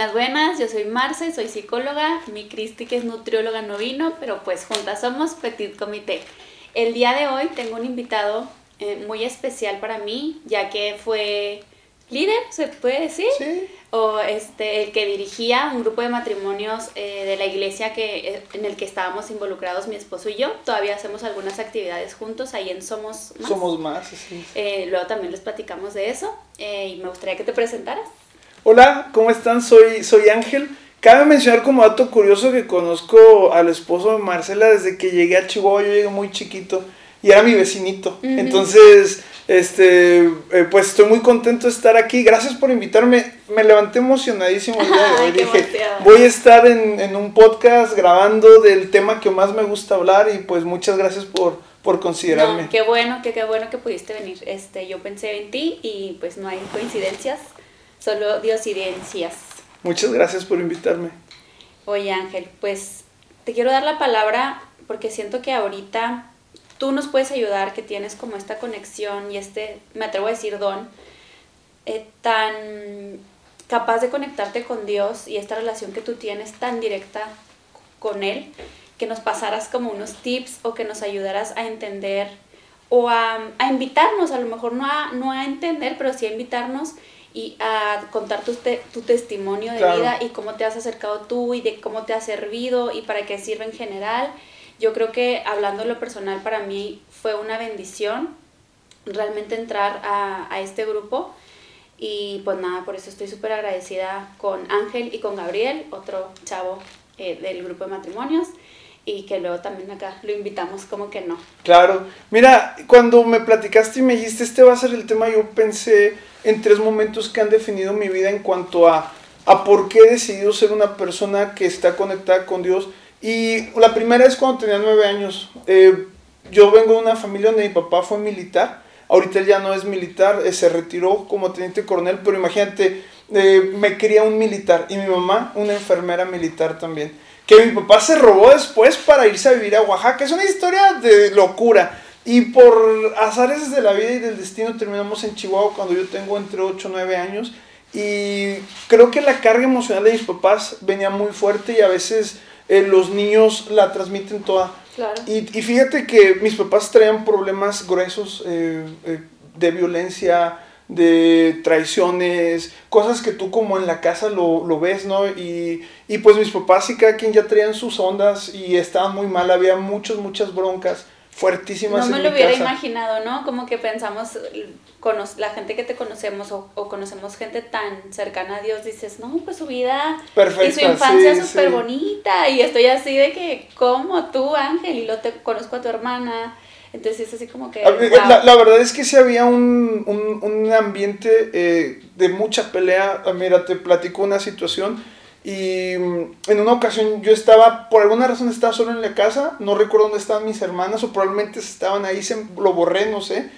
Buenas, buenas, yo soy Marce, soy psicóloga, mi Cristi que es nutrióloga no vino, pero pues juntas somos Petit Comité. El día de hoy tengo un invitado eh, muy especial para mí, ya que fue líder, se puede decir, Sí. o este, el que dirigía un grupo de matrimonios eh, de la iglesia que, eh, en el que estábamos involucrados mi esposo y yo. Todavía hacemos algunas actividades juntos ahí en Somos Más. Somos más, sí. Eh, luego también les platicamos de eso eh, y me gustaría que te presentaras. Hola, ¿cómo están? Soy, soy Ángel. Cabe mencionar como dato curioso que conozco al esposo de Marcela desde que llegué a Chihuahua, yo llegué muy chiquito y era mi vecinito. Entonces, este, eh, pues estoy muy contento de estar aquí. Gracias por invitarme. Me levanté emocionadísimo el día de hoy. Dije, voy a estar en, en un podcast grabando del tema que más me gusta hablar y pues muchas gracias por, por considerarme. No, qué bueno, que qué bueno que pudiste venir. Este, yo pensé en ti y pues no hay coincidencias, solo diosidencias. Muchas gracias por invitarme. Oye Ángel, pues te quiero dar la palabra porque siento que ahorita tú nos puedes ayudar, que tienes como esta conexión y este, me atrevo a decir, don, eh, tan capaz de conectarte con Dios y esta relación que tú tienes tan directa con Él, que nos pasaras como unos tips o que nos ayudaras a entender o a, a invitarnos, a lo mejor no a, no a entender, pero sí a invitarnos y a contar tu, te- tu testimonio de Claro. vida y cómo te has acercado tú y de cómo te ha servido y para qué sirve en general. Yo creo que hablando lo personal para mí fue una bendición realmente entrar a, a este grupo y pues nada, por eso estoy súper agradecida con Ángel y con Gabriel, otro chavo eh, del grupo de matrimonios y que luego también acá lo invitamos como que no. Claro. Mira, cuando me platicaste y me dijiste este va a ser el tema, yo pensé en tres momentos que han definido mi vida en cuanto a, a por qué he decidido ser una persona que está conectada con Dios. Y la primera es cuando tenía nueve años. Eh, yo vengo de una familia donde mi papá fue militar. Ahorita ya no es militar, eh, se retiró como teniente coronel, pero imagínate, eh, me quería un militar y mi mamá una enfermera militar también. Que mi papá se robó después para irse a vivir a Oaxaca. Es una historia de locura. Y por azares de la vida y del destino terminamos en Chihuahua cuando yo tengo entre 8 o 9 años. Y creo que la carga emocional de mis papás venía muy fuerte y a veces eh, los niños la transmiten toda. Claro. Y, y fíjate que mis papás traían problemas gruesos eh, eh, de violencia, de traiciones, cosas que tú como en la casa lo, lo ves, ¿no? Y, y pues mis papás y cada quien ya traían sus ondas y estaban muy mal, había muchas, muchas broncas fuertísimas No me en lo mi hubiera casa. imaginado, ¿no? Como que pensamos, cono- la gente que te conocemos o, o conocemos gente tan cercana a Dios, dices, no, pues su vida y su Perfecta, infancia sí, súper sí. bonita. Y estoy así de que, como tú, Ángel? Y lo te conozco a tu hermana. Entonces es así como que... Wow. La, la verdad es que sí había un, un, un ambiente eh, de mucha pelea. Ah, Mira, te platico una situación. Y mm, en una ocasión yo estaba, por alguna razón estaba solo en la casa. No recuerdo dónde estaban mis hermanas o probablemente estaban ahí, se, lo borré, no sé.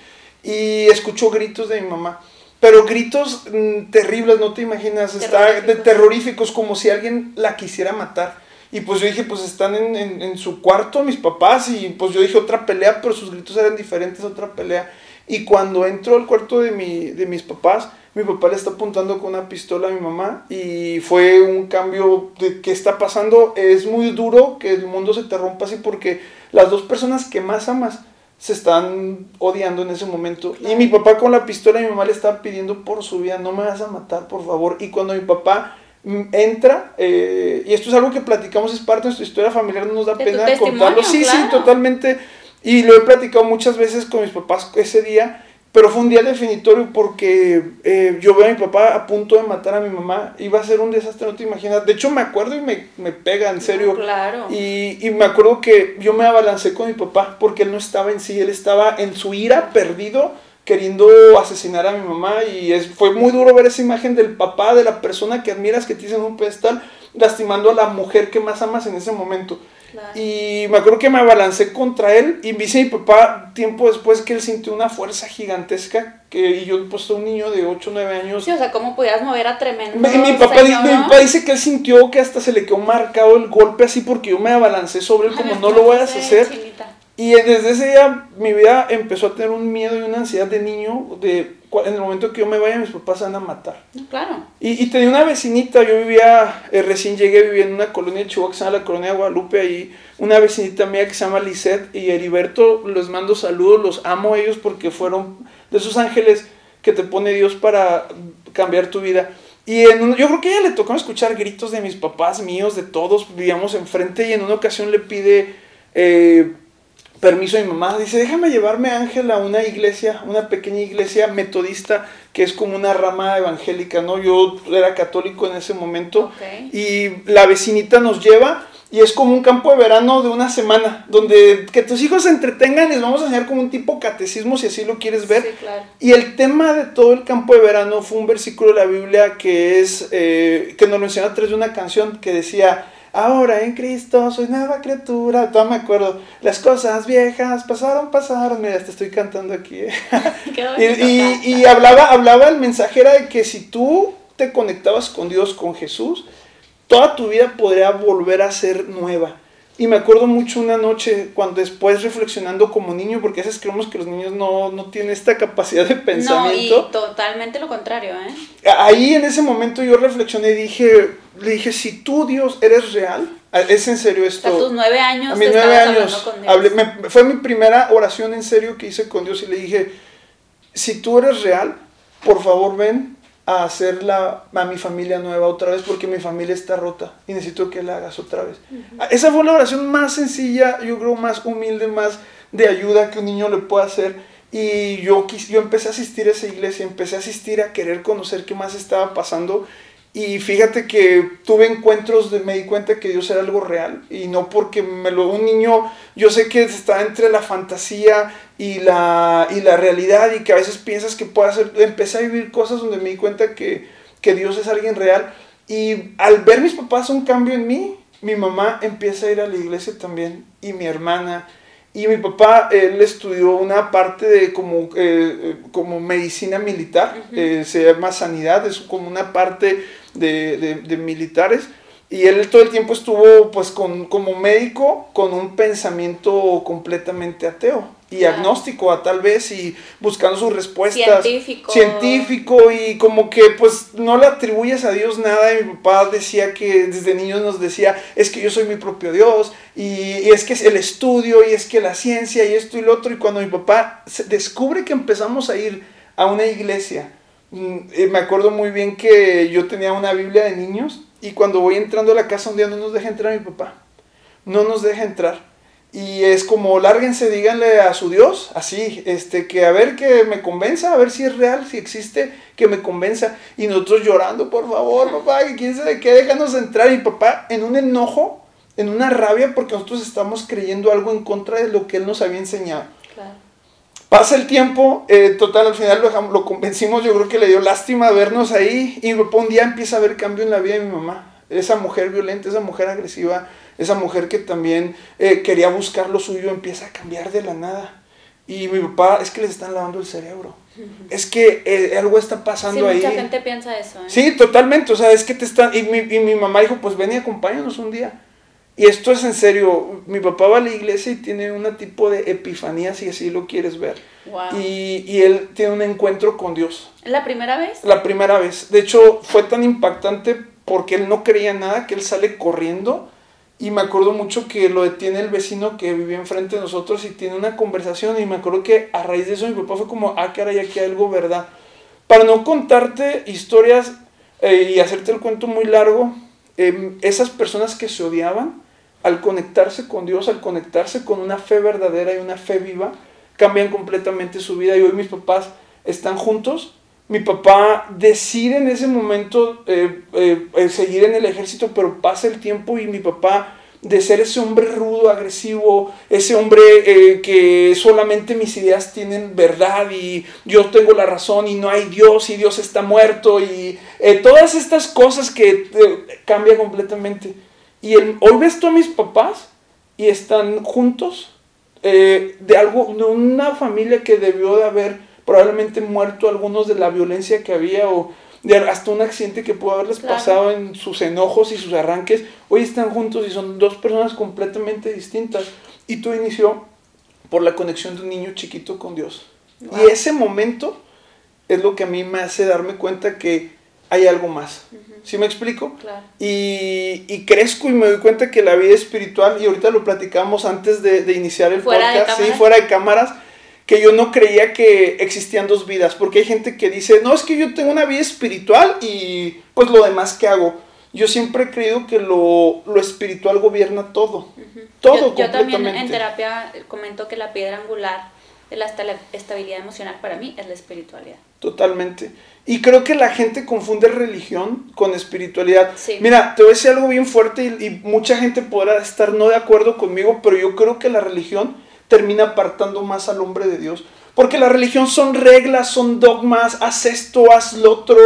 Y escucho gritos de mi mamá. Pero gritos mm, terribles, no te imaginas. Está de terroríficos, como si alguien la quisiera matar. Y pues yo dije, pues están en, en, en su cuarto mis papás y pues yo dije otra pelea, pero sus gritos eran diferentes, otra pelea. Y cuando entro al cuarto de, mi, de mis papás, mi papá le está apuntando con una pistola a mi mamá y fue un cambio de qué está pasando. Es muy duro que el mundo se te rompa así porque las dos personas que más amas se están odiando en ese momento. Y mi papá con la pistola y mi mamá le estaba pidiendo por su vida, no me vas a matar, por favor. Y cuando mi papá entra, eh, y esto es algo que platicamos, es parte de nuestra historia familiar, no nos da pena contarlo. Sí, sí, totalmente. Y lo he platicado muchas veces con mis papás ese día, pero fue un día definitorio porque eh, yo veo a mi papá a punto de matar a mi mamá. Iba a ser un desastre, no te imaginas. De hecho, me acuerdo y me, me pega, en serio. No, claro. Y, y me acuerdo que yo me abalancé con mi papá porque él no estaba en sí, él estaba en su ira perdido queriendo asesinar a mi mamá y es, fue muy duro ver esa imagen del papá, de la persona que admiras, que te dicen un pedestal, lastimando a la mujer que más amas en ese momento. Claro. Y me acuerdo que me abalancé contra él y me dice mi papá tiempo después que él sintió una fuerza gigantesca que y yo pues un niño de 8 o 9 años Sí, o sea, cómo pudieras mover a tremendo mi, mi papá, di- señor, mi ¿no? papá dice que él sintió que hasta se le quedó marcado el golpe así porque yo me abalancé sobre él Ay, como no lo voy a hacer. chinita. Y desde ese día mi vida empezó a tener un miedo y una ansiedad de niño de en el momento que yo me vaya mis papás se van a matar. claro. Y, y, tenía una vecinita, yo vivía, eh, recién llegué, vivía en una colonia de Chihuahua que se llama la colonia de Guadalupe, ahí una vecinita mía que se llama Lisette y Heriberto, les mando saludos, los amo a ellos porque fueron de esos ángeles que te pone Dios para cambiar tu vida. Y en yo creo que a ella le tocó escuchar gritos de mis papás, míos, de todos, vivíamos enfrente y en una ocasión le pide eh, permiso a mi mamá, dice, déjame llevarme a Ángel a una iglesia, una pequeña iglesia metodista que es como una rama evangélica, ¿no? Yo era católico en ese momento y la vecinita nos lleva y es como un campo de verano de una semana, donde que tus hijos se entretengan, les vamos a enseñar como un tipo catecismo si así lo quieres ver. Sí, claro. Y el tema de todo el campo de verano fue un versículo de la Biblia que es, eh, que nos lo enseñó a través de una canción que decía, ahora en Cristo soy nueva criatura, todavía me acuerdo, las cosas viejas pasaron, pasaron, mira, te estoy cantando aquí. ¿eh? y, y, y hablaba, hablaba el mensajero de que si tú te conectabas con Dios, con Jesús, toda tu vida podría volver a ser nueva. Y me acuerdo mucho una noche cuando después reflexionando como niño, porque a veces creemos que los niños no, no tienen esta capacidad de pensamiento. No, y totalmente lo contrario, ¿eh? Ahí en ese momento yo reflexioné y dije, le dije, si tú Dios eres real, es en serio esto. A tus nueve años. A mis nueve años. Con Dios. Hablé, me, fue mi primera oración en serio que hice con Dios y le dije, si tú eres real, por favor ven a hacer la, a mi familia nueva otra vez porque mi familia está rota y necesito que la hagas otra vez. Esa fue la oración más sencilla, yo creo más humilde, más de ayuda que un niño le puede hacer. Y yo, yo empecé a asistir a esa iglesia, empecé a asistir a querer conocer qué más estaba pasando y fíjate que tuve encuentros, de, me di cuenta que Dios era algo real. Y no porque me lo, un niño, yo sé que está entre la fantasía y la, y la realidad y que a veces piensas que puede hacer. Empecé a vivir cosas donde me di cuenta que, que Dios es alguien real. Y al ver mis papás un cambio en mí, mi mamá empieza a ir a la iglesia también. Y mi hermana. Y mi papá, él estudió una parte de como, eh, como medicina militar, eh, se llama sanidad, es como una parte de, de, militares. Y él todo el tiempo estuvo pues con, como médico con un pensamiento completamente ateo y agnóstico a tal vez y buscando sus respuestas. Científico. Científico y como que pues no le atribuyes a Dios nada y mi papá decía que desde niños nos decía es que yo soy mi propio Dios y, y es que es el estudio y es que la ciencia y esto y lo otro y cuando mi papá descubre que empezamos a ir a una iglesia Mm, eh, me acuerdo muy bien que yo tenía una Biblia de niños y cuando voy entrando a la casa un día no nos deja entrar mi papá. No nos deja entrar. Y es como, lárguense, díganle a su Dios, así, este, que a ver que me convenza, a ver si es real, si existe, que me convenza. Y nosotros llorando, por favor, papá, que quién sabe qué, déjanos entrar. Y papá, en un enojo, en una rabia, porque nosotros estamos creyendo algo en contra de lo que él nos había enseñado. Pasa el tiempo, eh, total, al final lo, lo, convencimos, yo creo que le dio lástima vernos ahí y un día empieza a haber cambio en la vida de mi mamá. Esa mujer violenta, esa mujer agresiva, esa mujer que también eh, quería buscar lo suyo, empieza a cambiar de la nada. Y mi papá, es que les están lavando el cerebro. Es que eh, algo está pasando sí, ahí. Mucha gente piensa eso. ¿eh? Sí, totalmente. O sea, es que te están. Y mi, y mi mamá dijo: Pues ven y acompáñanos un día. Y esto es en serio, mi papá va a la iglesia y tiene un tipo de epifanía, si así lo quieres ver. Y, y, él tiene un encuentro con Dios. ¿La primera vez? La primera vez. De hecho, fue tan impactante porque él no creía nada, que él sale corriendo. Y me acuerdo mucho que lo detiene el vecino que vivía enfrente de nosotros y tiene una conversación. Y me acuerdo que a raíz de eso mi papá fue como, ah, caray, aquí hay algo verdad. Para no contarte historias eh, y hacerte el cuento muy largo, eh, esas personas que se odiaban, al conectarse con Dios, al conectarse con una fe verdadera y una fe viva, cambian completamente su vida. Y hoy mis papás están juntos. Mi papá decide en ese momento eh, eh, seguir en el ejército, pero pasa el tiempo y mi papá, de ser ese hombre rudo, agresivo, ese hombre eh, que solamente mis ideas tienen verdad y yo tengo la razón y no hay Dios y Dios está muerto y todas estas cosas que cambia completamente. Y hoy ves tú a mis papás y están juntos eh, de algo, de una familia que debió de haber probablemente muerto algunos de la violencia que había o de hasta un accidente que pudo haberles pasado en sus enojos y sus arranques. Hoy están juntos y son dos personas completamente distintas. Y todo inició por la conexión de un niño chiquito con Dios. Y ese momento es lo que a mí me hace darme cuenta que hay algo más. ¿Sí me explico? Claro. Y, y, crezco y me doy cuenta que la vida espiritual, y ahorita lo platicamos antes de, de iniciar el Fuera de podcast, sí, fuera de cámaras, que yo no creía que existían dos vidas, porque hay gente que dice, no, es que yo tengo una vida espiritual y pues lo demás que hago. Yo siempre he creído que lo, lo espiritual gobierna todo, todo yo, yo también completamente. en terapia comento que la piedra angular de la esta- estabilidad emocional para mí es la espiritualidad. Totalmente. Y creo que la gente confunde religión con espiritualidad. Sí. Mira, te voy a decir algo bien fuerte y, y mucha gente podrá estar no de acuerdo conmigo, pero yo creo que la religión termina apartando más al hombre de Dios. Porque la religión son reglas, son dogmas, haz esto, haz lo otro.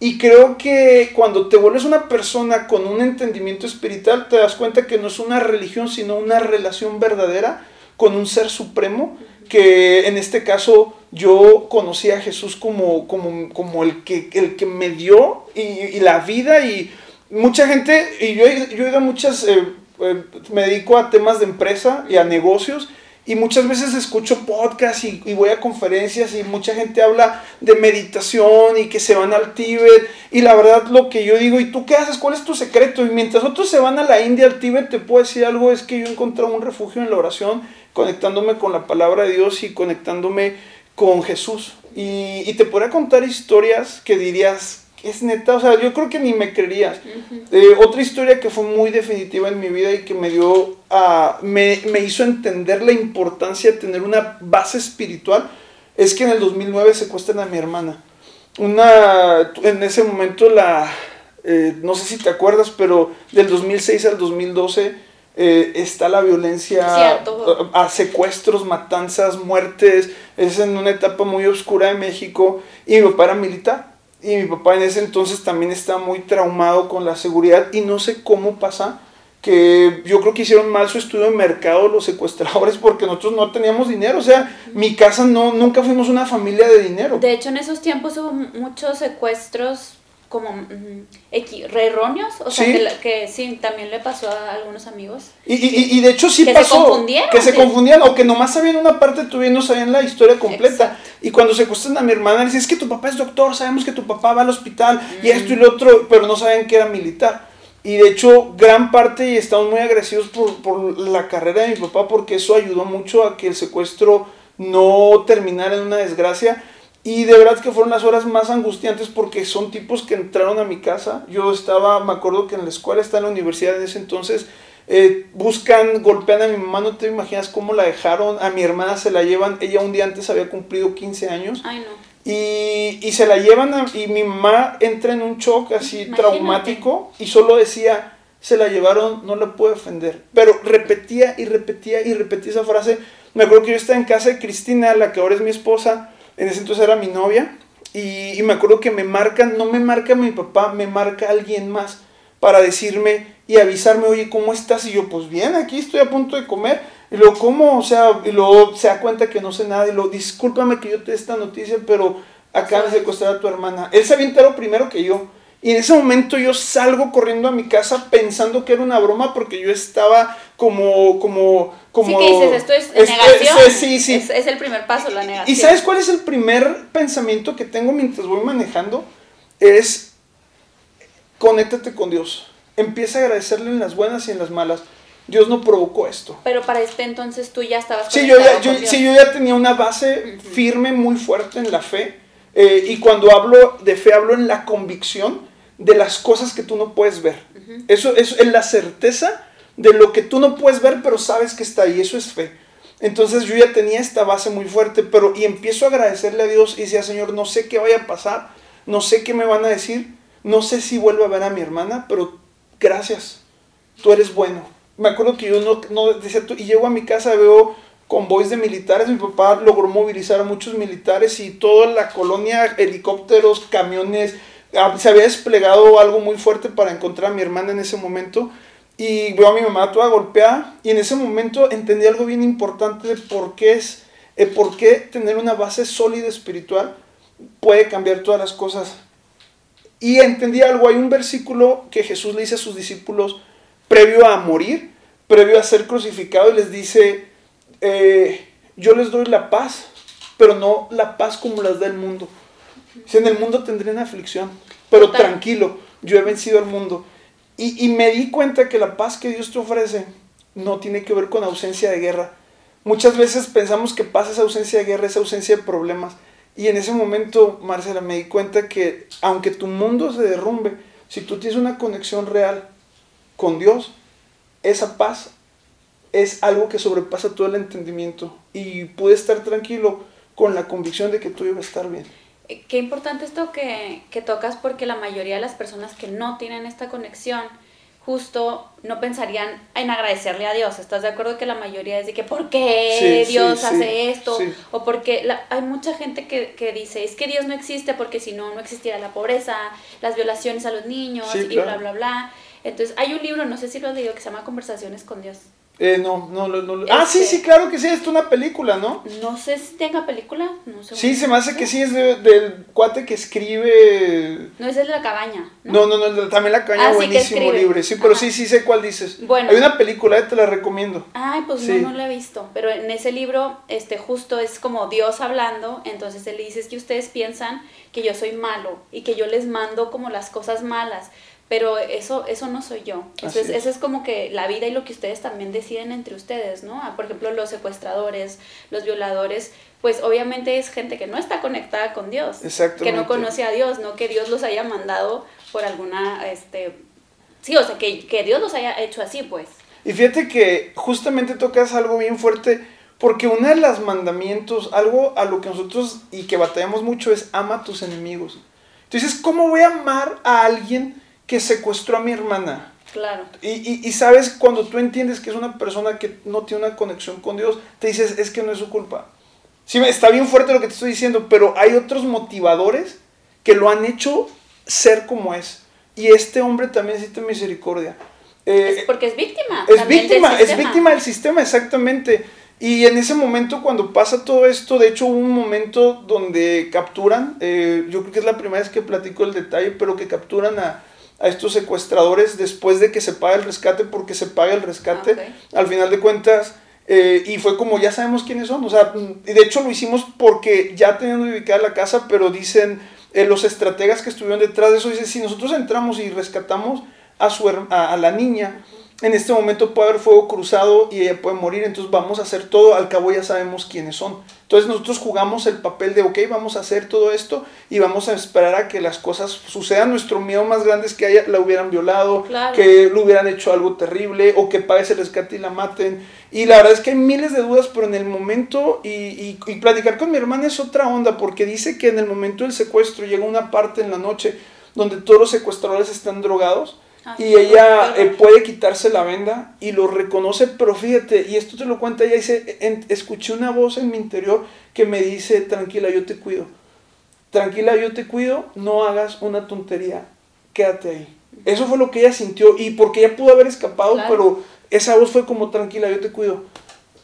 Y creo que cuando te vuelves una persona con un entendimiento espiritual, te das cuenta que no es una religión, sino una relación verdadera con un ser supremo, que en este caso yo conocí a Jesús como, como, como el, que, el que me dio y, y la vida y mucha gente, y yo, yo he ido a muchas, eh, eh, me dedico a temas de empresa y a negocios. Y muchas veces escucho podcasts y, voy a conferencias y mucha gente habla de meditación y que se van al Tíbet. Y la verdad lo que yo digo, ¿y tú qué haces? ¿Cuál es tu secreto? Y mientras otros se van a la India, al Tíbet, te puedo decir algo, es que yo he encontrado un refugio en la oración, conectándome con la palabra de Dios y conectándome con Jesús. Y, y te podría contar historias que dirías, es neta, o sea, yo creo que ni me creerías. Eh, otra historia que fue muy definitiva en mi vida y que me dio, a me, me hizo entender la importancia de tener una base espiritual es que en el 2009 secuestran a mi hermana. Una, en ese momento la, eh, no sé si te acuerdas, pero del 2006 al 2012 eh, está la violencia a, a secuestros, matanzas, muertes. Es en una etapa muy oscura de México y mi papá era militar. Y mi papá en ese entonces también estaba muy traumado con la seguridad y no sé cómo pasa que yo creo que hicieron mal su estudio de mercado los secuestradores porque nosotros no teníamos dinero, o sea, mi casa no, nunca fuimos una familia de dinero. De hecho, en esos tiempos hubo muchos secuestros como mm, erróneos, o sea, Sí. que, la- que sí, también le pasó a algunos amigos. Y, y, y de hecho sí Que se pasó. confundieron, que se confundían o que nomás sabían una parte de tu vida y no sabían la historia completa. Exacto. Y cuando secuestran a mi hermana, le dicen, es que tu papá es doctor, sabemos que tu papá va al hospital y Mm. esto y lo otro, pero no sabían que era militar. Y de hecho, gran parte, y estamos muy agradecidos por, por la carrera de mi papá, porque eso ayudó mucho a que el secuestro no terminara en una desgracia. Y de verdad que fueron las horas más angustiantes porque son tipos que entraron a mi casa. Yo estaba, me acuerdo que en la escuela, estaba en la universidad en ese entonces, eh, buscan, golpean a mi mamá, no te imaginas cómo la dejaron, a mi hermana se la llevan, ella un día antes había cumplido 15 años Ay, no. y, y se la llevan a- y mi mamá entra en un shock así Imagínate. traumático y solo decía, se la llevaron, no la puedo defender. Pero repetía y repetía y repetía esa frase. Me acuerdo que yo estaba en casa de Cristina, la que ahora es mi esposa, en ese entonces era mi novia, y, y me acuerdo que me marcan, no me marca mi papá, me marca alguien más para decirme y avisarme, oye, ¿cómo estás? Y yo, pues bien, aquí estoy a punto de comer. Y luego, ¿cómo? O sea, y luego se da cuenta que no sé nada. Y luego, discúlpame que yo te dé esta noticia, pero acabas de secuestrar a tu hermana. Él se había enterado primero que yo. Y en ese momento yo salgo corriendo a mi casa pensando que era una broma porque yo estaba como, como, como... sí que dices, esto es es- negación. es- sí, sí. Es, es el primer paso, la negación. ¿Y sabes cuál es el primer pensamiento que tengo mientras voy manejando? Es conéctate con Dios. Empieza a agradecerle en las buenas y en las malas. Dios no provocó esto. Pero para este entonces tú ya estabas Sí, yo ya, conectado yo, con Dios. sí, yo ya tenía una base firme, muy fuerte en la fe. Eh, y cuando hablo de fe, hablo en la convicción de las cosas que tú no puedes ver. Eso es la certeza de lo que tú no puedes ver, pero sabes que está ahí. Eso es fe. Entonces yo ya tenía esta base muy fuerte, pero y empiezo a agradecerle a Dios y decía, Señor, no sé qué vaya a pasar, no sé qué me van a decir, no sé si vuelvo a ver a mi hermana, pero gracias, tú eres bueno. Me acuerdo que yo no, no decía, tú, y llego a mi casa, veo convoys de militares, mi papá logró movilizar a muchos militares y toda la colonia, helicópteros, camiones, se había desplegado algo muy fuerte para encontrar a mi hermana en ese momento. Y veo a mi mamá toda golpeada y en ese momento entendí algo bien importante de por qué es, eh, por qué tener una base sólida espiritual puede cambiar todas las cosas. Y entendí algo, hay un versículo que Jesús le dice a sus discípulos previo a morir, previo a ser crucificado y les dice, eh, yo les doy la paz, pero no la paz como las da el mundo. Dice, en el mundo tendré una aflicción, pero tranquilo, yo he vencido al mundo. Y, y me di cuenta que la paz que Dios te ofrece no tiene que ver con ausencia de guerra. Muchas veces pensamos que pasa esa ausencia de guerra, esa ausencia de problemas. Y en ese momento, Marcela, me di cuenta que aunque tu mundo se derrumbe, si tú tienes una conexión real con Dios, esa paz es algo que sobrepasa todo el entendimiento. Y pude estar tranquilo con la convicción de que tú ibas a estar bien. Eh, qué importante esto que, que tocas porque la mayoría de las personas que no tienen esta conexión, justo no pensarían en agradecerle a Dios. ¿Estás de acuerdo que la mayoría es de que ¿por qué Dios hace esto? O porque hay mucha gente que, que, dice, es que Dios no existe porque si no, no existiera la pobreza, las violaciones a los niños y bla, bla, bla. Entonces hay un libro, no sé si lo has leído, que se llama Conversaciones con Dios. Eh, no, no, no, no. Ah, sí, este sí, claro que sí, es una película, ¿no? No sé si tenga película, no sé. Sí, se me hace que sí, es del cuate que escribe... No, es el de la cabaña. No, no, no, también la cabaña, ah, buenísimo libre. Sí, pero sí, sí sé cuál dices. Bueno. Hay una película, eh, te la recomiendo. Ay, pues no, no la he visto. Pero en ese libro, este, justo es como Dios hablando, entonces él dice, es que ustedes piensan que yo soy malo y que yo les mando como las cosas malas pero eso, eso no soy yo. Entonces, eso es como que la vida y lo que ustedes también deciden entre ustedes, ¿no? Ah, por ejemplo, los secuestradores, los violadores, pues obviamente es gente que no está conectada con Dios, que no conoce a Dios, no que Dios los haya mandado por alguna, este, sí, o sea, que, que Dios los haya hecho así, pues. Y fíjate que justamente tocas algo bien fuerte, porque uno de los mandamientos, algo a lo que nosotros y que batallamos mucho es ama a tus enemigos. Entonces, ¿cómo voy a amar a alguien? Que secuestró a mi hermana. Claro. Y, y, sabes, cuando tú entiendes que es una persona que no tiene una conexión con Dios, te dices, es que no es su culpa. Sí, está bien fuerte lo que te estoy diciendo, pero hay otros motivadores que lo han hecho ser como es. Y este hombre también necesita misericordia. Eh, es porque es víctima. Es víctima, es víctima del sistema, exactamente. Y en ese momento, cuando pasa todo esto, de hecho hubo un momento donde capturan, eh, yo creo que es la primera vez que platico el detalle, pero que capturan a, a estos secuestradores después de que se paga el rescate, porque se paga el rescate, al final de cuentas, eh, y fue como ya sabemos quiénes son, o sea, y de hecho lo hicimos porque ya teniendo ubicada la casa, pero dicen eh, los estrategas que estuvieron detrás de eso, dicen, si nosotros entramos y rescatamos a, su, a, a la niña, en este momento puede haber fuego cruzado y ella puede morir, entonces vamos a hacer todo, al cabo ya sabemos quiénes son. Entonces nosotros jugamos el papel de, ok, vamos a hacer todo esto y vamos a esperar a que las cosas sucedan. Nuestro miedo más grande es que ella la hubieran violado, que le hubieran hecho algo terrible o que pague ese rescate y la maten. Y la verdad es que hay miles de dudas, pero en el momento, y, y, y platicar con mi hermana es otra onda, porque dice que en el momento del secuestro llega una parte en la noche donde todos los secuestradores están drogados Ah, y ella eh, puede quitarse la venda y lo reconoce, pero fíjate, y esto te lo cuenta ella, dice, escuché una voz en mi interior que me dice, tranquila, yo te cuido. Tranquila, yo te cuido, no hagas una tontería, quédate ahí. Eso fue lo que ella sintió y porque ella pudo haber escapado, pero esa voz fue como, tranquila, yo te cuido,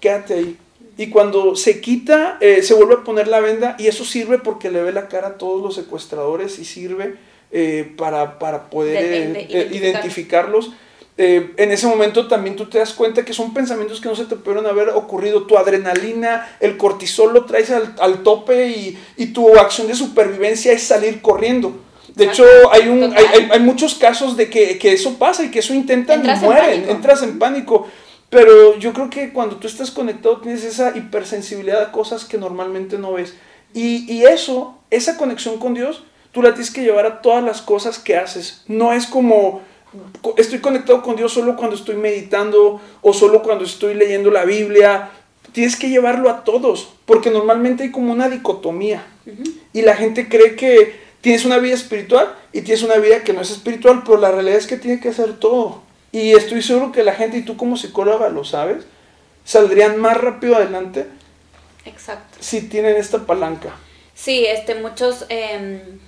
quédate ahí. Y cuando se quita, eh, se vuelve a poner la venda y eso sirve porque le ve la cara a todos los secuestradores y sirve eh, para, para, poder eh, identificarlos. Eh, en ese momento también tú te das cuenta que son pensamientos que no se te pudieron haber ocurrido. Tu adrenalina, el cortisol lo traes al, al tope y, y, tu acción de supervivencia es salir corriendo. De hecho, hay, un, hay, hay, muchos casos de que, que, eso pasa y que eso intentan y mueren, entras en pánico. Pero yo creo que cuando tú estás conectado tienes esa hipersensibilidad a cosas que normalmente no ves. Y, y eso, esa conexión con Dios, tú la tienes que llevar a todas las cosas que haces. No es como estoy conectado con Dios solo cuando estoy meditando o solo cuando estoy leyendo la Biblia. Tienes que llevarlo a todos, porque normalmente hay como una dicotomía. Y la gente cree que tienes una vida espiritual y tienes una vida que no es espiritual, pero la realidad es que tiene que hacer todo. Y estoy seguro que la gente, y tú como psicóloga lo sabes, saldrían más rápido adelante Exacto. si tienen esta palanca. Sí, este, muchos... Em,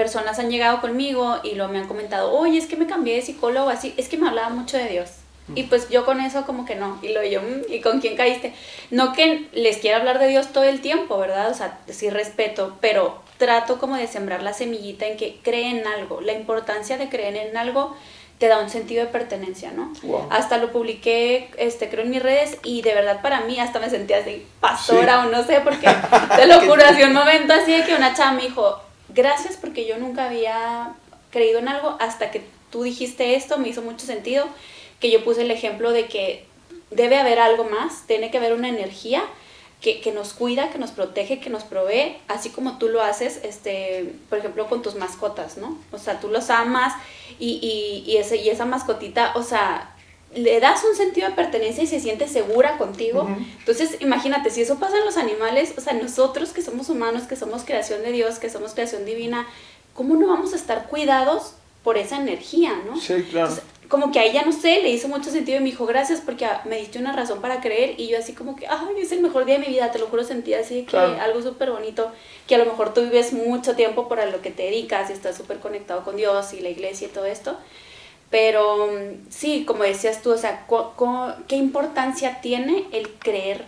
personas han llegado conmigo y lo me han comentado, oye, es que me cambié de psicólogo, así, es que me hablaba mucho de Dios. Y pues yo con eso como que no, y lo yo, mm, ¿y con quién caíste? No que les quiera hablar de Dios todo el tiempo, ¿verdad? O sea, sí respeto, pero trato como de sembrar la semillita en que creen en algo. La importancia de creer en algo te da un sentido de pertenencia, ¿no? Hasta lo publiqué, este, creo en mis redes y de verdad para mí hasta me sentía así, pastora o no sé, porque te lo juro, hace un momento así de que una chava me dijo, gracias porque yo nunca había creído en algo hasta que tú dijiste esto, me hizo mucho sentido, que yo puse el ejemplo de que debe haber algo más, tiene que haber una energía que, que, nos cuida, que nos protege, que nos provee, así como tú lo haces, este, por ejemplo, con tus mascotas, ¿no? O sea, tú los amas y, y, y, ese, y esa mascotita, o sea, le das un sentido de pertenencia y se siente segura contigo. Entonces, imagínate, si eso pasa en los animales, o sea, nosotros que somos humanos, que somos creación de Dios, que somos creación divina, ¿cómo no vamos a estar cuidados por esa energía, no? Sí, claro. Como que a ella, no sé, le hizo mucho sentido y me dijo, gracias porque me diste una razón para creer y yo así como que, ay, es el mejor día de mi vida, te lo juro, sentí así que algo súper bonito, que a lo mejor tú vives mucho tiempo para lo que te dedicas y estás súper conectado con Dios y la iglesia y todo esto, pero mm, sí, como decías tú, o sea, ¿qué importancia tiene el creer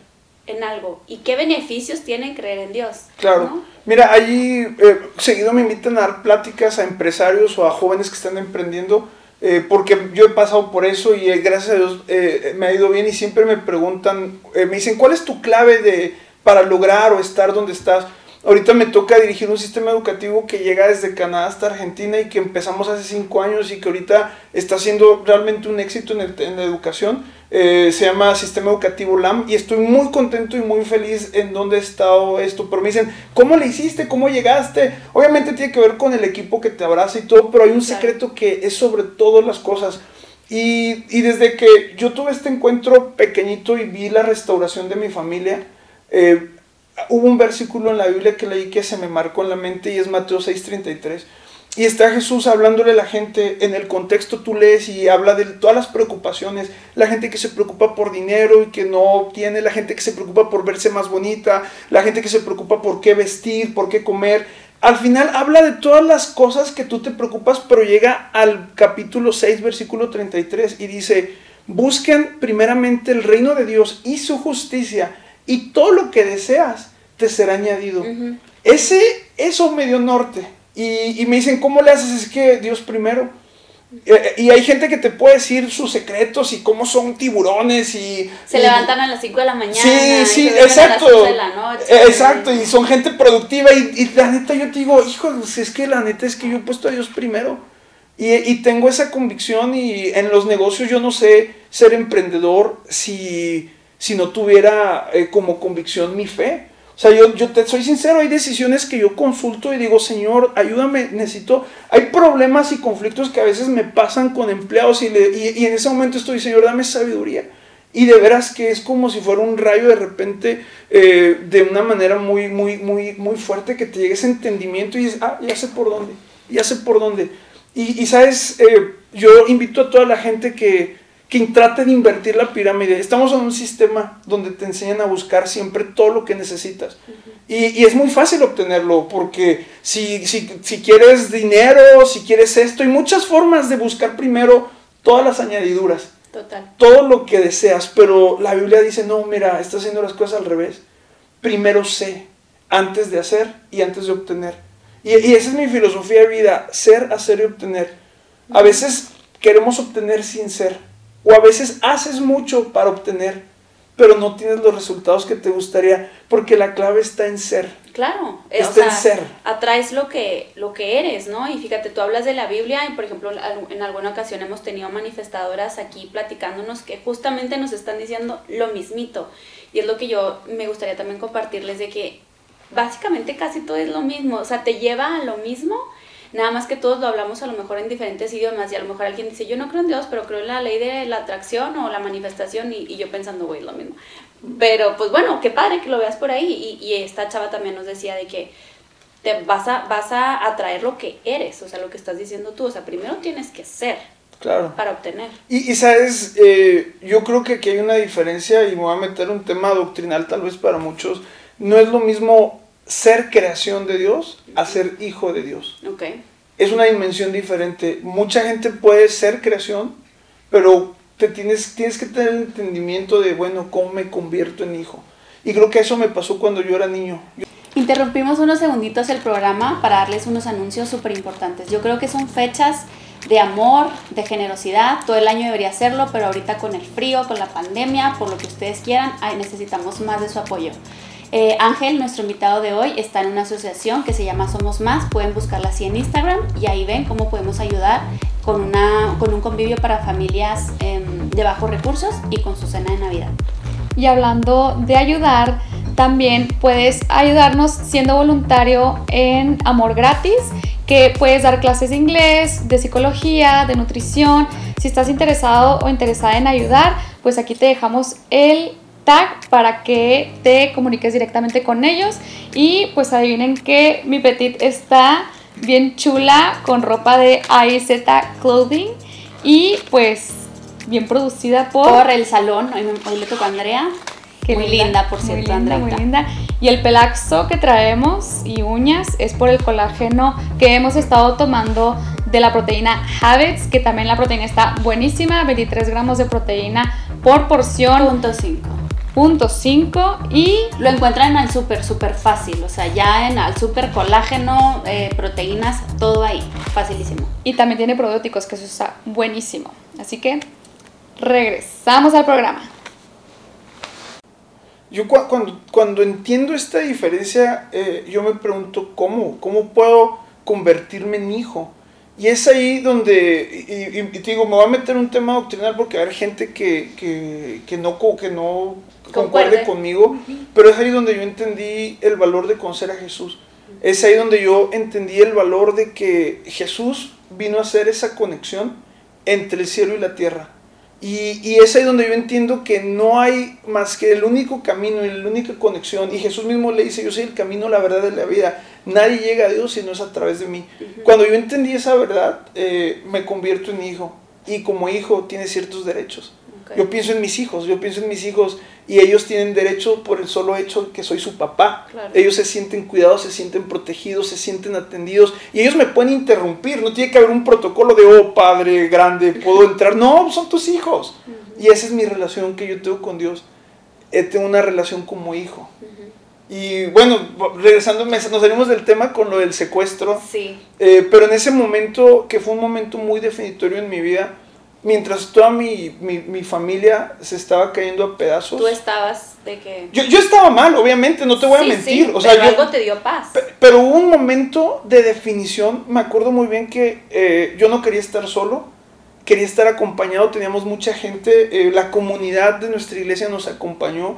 en algo y qué beneficios tiene creer en Dios? Claro. Mira, allí eh, seguido me invitan a dar pláticas a empresarios o a jóvenes que están emprendiendo eh, porque yo he pasado por eso y eh, gracias a Dios eh, me ha ido bien y siempre me preguntan, me dicen, ¿cuál es tu clave de, para lograr o estar donde estás? Ahorita me toca dirigir un sistema educativo que llega desde Canadá hasta Argentina y que empezamos hace cinco años y que ahorita está siendo realmente un éxito en, en la educación eh, se llama Sistema Educativo LAM y estoy muy contento y muy feliz en donde he estado esto, pero me dicen, ¿cómo le hiciste? ¿Cómo llegaste? Obviamente tiene que ver con el equipo que te abraza y todo, pero hay un secreto que es sobre todas las cosas. Y, y, desde que yo tuve este encuentro pequeñito y vi la restauración de mi familia, eh, hubo un versículo en la Biblia que leí que se me marcó en la mente y es Mateo 6:33 y está Jesús hablándole a la gente, en el contexto tú lees y habla de todas las preocupaciones, la gente que se preocupa por dinero y que no obtiene, la gente que se preocupa por verse más bonita, la gente que se preocupa por qué vestir, por qué comer. Al final habla de todas las cosas que tú te preocupas, pero llega al capítulo 6, versículo 33 y dice, busquen primeramente el reino de Dios y su justicia y todo lo que deseas te será añadido. Ese, eso me dio norte. Y, me dicen, ¿cómo le haces? Es que Dios primero. Eh, y hay gente que te puede decir sus secretos y cómo son tiburones y... Se levantan a las 5 de la mañana. Sí, sí, exacto. exacto, y son gente productiva y, la neta yo te digo, hijo, es que la neta es que yo he puesto a Dios primero. Y, tengo esa convicción y en los negocios yo no sé ser emprendedor si, si no tuviera eh, como convicción mi fe. O sea, yo, yo te soy sincero, hay decisiones que yo consulto y digo, Señor, ayúdame, necesito... Hay problemas y conflictos que a veces me pasan con empleados y, y, en ese momento estoy, Señor, dame sabiduría. Y de veras que es como si fuera un rayo de repente, eh, de una manera muy, muy, muy, muy fuerte, que te llegue ese entendimiento y dices, ah, ya sé por dónde, ya sé por dónde. Y, y sabes, eh, yo invito a toda la gente que, que trate de invertir la pirámide. Estamos en un sistema donde te enseñan a buscar siempre todo lo que necesitas. y, es muy fácil obtenerlo, porque si, si, si, quieres dinero, si quieres esto, hay muchas formas de buscar primero todas las añadiduras. Total. Todo lo que deseas, pero la Biblia dice, no, mira, estás haciendo las cosas al revés. Primero sé, antes de hacer y antes de obtener. Y, y esa es mi filosofía de vida, ser, hacer y obtener. A veces queremos obtener sin ser o a veces haces mucho para obtener, pero no tienes los resultados que te gustaría, porque la clave está en ser. Claro, eh, está en ser. Atraes lo que, lo que eres, ¿no? Y fíjate, tú hablas de la Biblia y, por ejemplo, en alguna ocasión hemos tenido manifestadoras aquí platicándonos que justamente nos están diciendo lo mismito. Y es lo que yo me gustaría también compartirles de que básicamente casi todo es lo mismo, o sea, te lleva a lo mismo Nada más que todos lo hablamos a lo mejor en diferentes idiomas y a lo mejor alguien dice, yo no creo en Dios, pero creo en la ley de la atracción o la manifestación y, yo pensando, güey, lo mismo. Pero pues bueno, qué padre que lo veas por ahí y, esta chava también nos decía de que te vas a, vas a atraer lo que eres, o sea, lo que estás diciendo tú, o sea, primero tienes que ser. Claro. Para obtener. Y, sabes, eh, yo creo que aquí hay una diferencia y me voy a meter un tema doctrinal tal vez para muchos. No es lo mismo ser creación de Dios a ser hijo de Dios. Okay. Es una dimensión diferente. Mucha gente puede ser creación, pero te tienes, tienes que tener el entendimiento de, bueno, ¿cómo me convierto en hijo? Y creo que eso me pasó cuando yo era niño. Interrumpimos unos segunditos el programa para darles unos anuncios súper importantes. Yo creo que son fechas de amor, de generosidad. Todo el año debería hacerlo, pero ahorita con el frío, con la pandemia, por lo que ustedes quieran, necesitamos más de su apoyo. Eh, Ángel, nuestro invitado de hoy, está en una asociación que se llama Somos Más. Pueden buscarla así en Instagram y ahí ven cómo podemos ayudar con, una, con un convivio para familias em, de bajos recursos y con su cena de Navidad. Y hablando de ayudar, también puedes ayudarnos siendo voluntario en Amor Gratis, que puedes dar clases de inglés, de psicología, de nutrición. Si estás interesado o interesada en ayudar, pues aquí te dejamos el tag para que te comuniques directamente con ellos y pues adivinen que mi petit está bien chula con ropa de AIZ Clothing y pues bien producida por, por el salón, hoy, le tocó a Andrea. muy linda, por cierto, muy linda, Muy linda. Y el pelaxo que traemos y uñas es por el colágeno que hemos estado tomando de la proteína Habits, que también la proteína está buenísima, 23 gramos de proteína por porción. Punto 5. Punto 5 y lo encuentran al súper, súper fácil, o sea, ya en al súper colágeno, eh, proteínas, todo ahí, facilísimo. Y también tiene probióticos, que eso está buenísimo. Así que regresamos al programa. Yo cuando, cuando entiendo esta diferencia, eh, yo me pregunto cómo, cómo puedo convertirme en hijo. Y es ahí donde, y, te digo, me voy a meter un tema doctrinal porque hay gente que, que, que no, que no concuerde conmigo, pero es ahí donde yo entendí el valor de conocer a Jesús. Es ahí donde yo entendí el valor de que Jesús vino a hacer esa conexión entre el cielo y la tierra. Y, y, es ahí donde yo entiendo que no hay más que el único camino y la única conexión. Y Jesús mismo le dice, yo soy el camino, la verdad y la vida. Nadie llega a Dios si no es a través de mí. Cuando yo entendí esa verdad, eh, me convierto en hijo. Y como hijo tiene ciertos derechos. Yo pienso en mis hijos, yo pienso en mis hijos y ellos tienen derecho por el solo hecho de que soy su papá. Ellos se sienten cuidados, se sienten protegidos, se sienten atendidos y ellos me pueden interrumpir. No tiene que haber un protocolo de, oh padre grande, puedo entrar. No, son tus hijos. Y esa es mi relación que yo tengo con Dios. Eh, tengo una relación como hijo. Y bueno, regresando, nos salimos del tema con lo del secuestro. Sí. Eh, pero en ese momento, que fue un momento muy definitorio en mi vida, mientras toda mi, mi, mi, familia se estaba cayendo a pedazos. Tú estabas de que... Yo, yo estaba mal, obviamente, no te voy a mentir. o sea, pero algo te dio paz. Pero, hubo un momento de definición, me acuerdo muy bien que eh, yo no quería estar solo, quería estar acompañado, teníamos mucha gente, eh, la comunidad de nuestra iglesia nos acompañó,